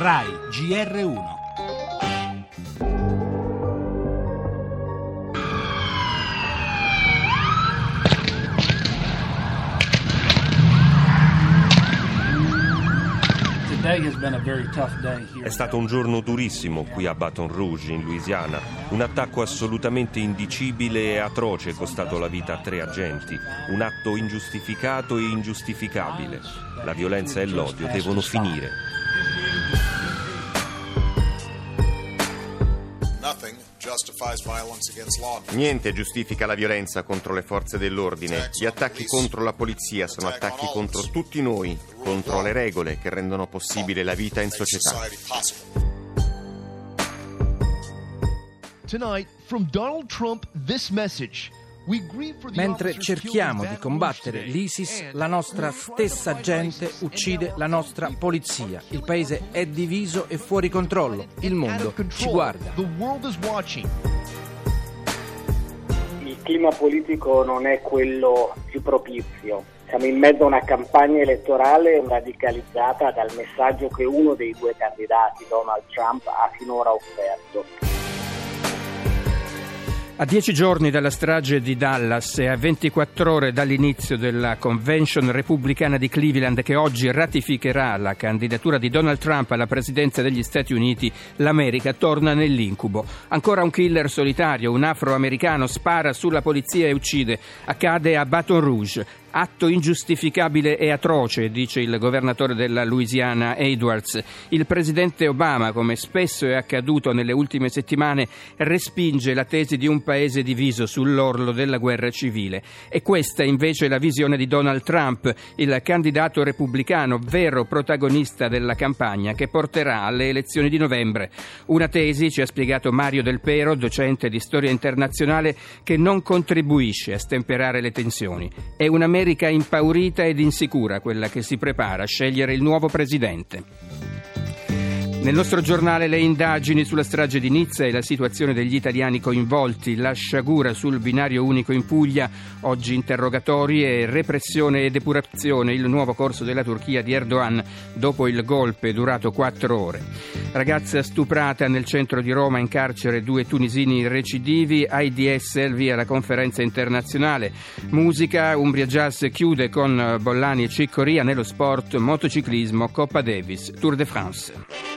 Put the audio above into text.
RAI GR1 È stato un giorno durissimo qui a Baton Rouge, in Louisiana. Un attacco assolutamente indicibile e atroce è costato la vita a tre agenti. Un atto ingiustificato e ingiustificabile. La violenza e l'odio devono finire. Niente giustifica la violenza contro le forze dell'ordine. Gli attacchi contro la polizia sono attacchi contro tutti noi, contro le regole che rendono possibile la vita in società. Tonight, from Donald Trump, this message. Mentre cerchiamo di combattere l'ISIS, la nostra stessa gente uccide la nostra polizia. Il paese è diviso e fuori controllo. Il mondo ci guarda. Il clima politico non è quello più propizio. Siamo in mezzo a una campagna elettorale radicalizzata dal messaggio che uno dei due candidati, Donald Trump, ha finora offerto. A dieci giorni dalla strage di Dallas e a 24 ore dall'inizio della convention repubblicana di Cleveland che oggi ratificherà la candidatura di Donald Trump alla presidenza degli Stati Uniti, l'America torna nell'incubo. Ancora un killer solitario, un afroamericano, spara sulla polizia e uccide. Accade a Baton Rouge. Atto ingiustificabile e atroce, dice il governatore della Louisiana Edwards. Il presidente Obama, come spesso è accaduto nelle ultime settimane, respinge la tesi di un paese diviso sull'orlo della guerra civile. E questa invece è la visione di Donald Trump, il candidato repubblicano, vero protagonista della campagna che porterà alle elezioni di novembre. Una tesi, ci ha spiegato Mario Del Pero, docente di storia internazionale, che non contribuisce a stemperare le tensioni. È una America impaurita ed insicura quella che si prepara a scegliere il nuovo presidente. Nel nostro giornale le indagini sulla strage di Nizza e la situazione degli italiani coinvolti, la sciagura sul binario unico in Puglia, oggi interrogatori e repressione e depurazione, il nuovo corso della Turchia di Erdogan dopo il golpe durato quattro ore. Ragazza stuprata nel centro di Roma in carcere due tunisini recidivi, AIDS via la conferenza internazionale. Musica, Umbria Jazz chiude con Bollani e Ciccoria nello sport, motociclismo, Coppa Davis, Tour de France.